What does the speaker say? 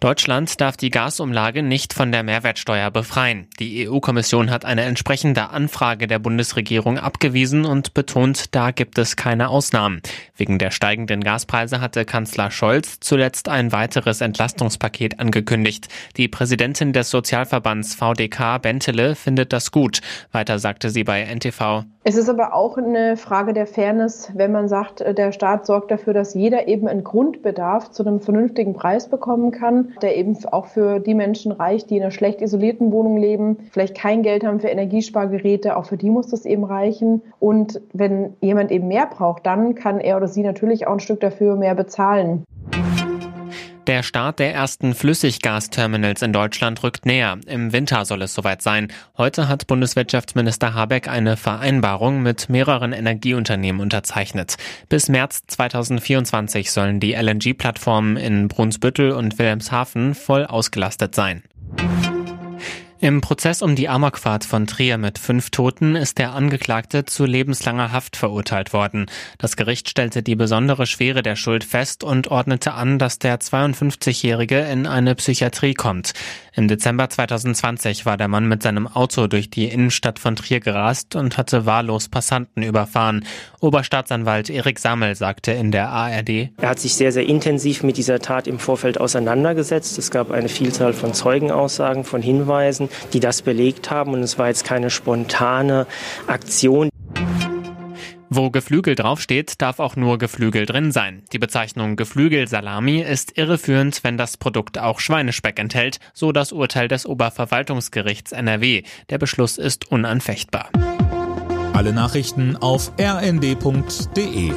Deutschland darf die Gasumlage nicht von der Mehrwertsteuer befreien. Die EU-Kommission hat eine entsprechende Anfrage der Bundesregierung abgewiesen und betont, da gibt es keine Ausnahmen. Wegen der steigenden Gaspreise hatte Kanzler Scholz zuletzt ein weiteres Entlastungspaket angekündigt. Die Präsidentin des Sozialverbands VDK Bentele findet das gut. Weiter sagte sie bei NTV. Es ist aber auch eine Frage der Fairness, wenn man sagt, der Staat sorgt dafür, dass jeder eben einen Grundbedarf zu einem vernünftigen Preis bekommen kann der eben auch für die Menschen reicht, die in einer schlecht isolierten Wohnung leben, vielleicht kein Geld haben für Energiespargeräte, auch für die muss das eben reichen. Und wenn jemand eben mehr braucht, dann kann er oder sie natürlich auch ein Stück dafür mehr bezahlen. Der Start der ersten Flüssiggasterminals in Deutschland rückt näher. Im Winter soll es soweit sein. Heute hat Bundeswirtschaftsminister Habeck eine Vereinbarung mit mehreren Energieunternehmen unterzeichnet. Bis März 2024 sollen die LNG-Plattformen in Brunsbüttel und Wilhelmshaven voll ausgelastet sein. Im Prozess um die Amokfahrt von Trier mit fünf Toten ist der Angeklagte zu lebenslanger Haft verurteilt worden. Das Gericht stellte die besondere Schwere der Schuld fest und ordnete an, dass der 52-Jährige in eine Psychiatrie kommt. Im Dezember 2020 war der Mann mit seinem Auto durch die Innenstadt von Trier gerast und hatte wahllos Passanten überfahren. Oberstaatsanwalt Erik Sammel sagte in der ARD, Er hat sich sehr, sehr intensiv mit dieser Tat im Vorfeld auseinandergesetzt. Es gab eine Vielzahl von Zeugenaussagen, von Hinweisen die das belegt haben. Und es war jetzt keine spontane Aktion. Wo Geflügel draufsteht, darf auch nur Geflügel drin sein. Die Bezeichnung Geflügelsalami ist irreführend, wenn das Produkt auch Schweinespeck enthält, so das Urteil des Oberverwaltungsgerichts NRW. Der Beschluss ist unanfechtbar. Alle Nachrichten auf rnd.de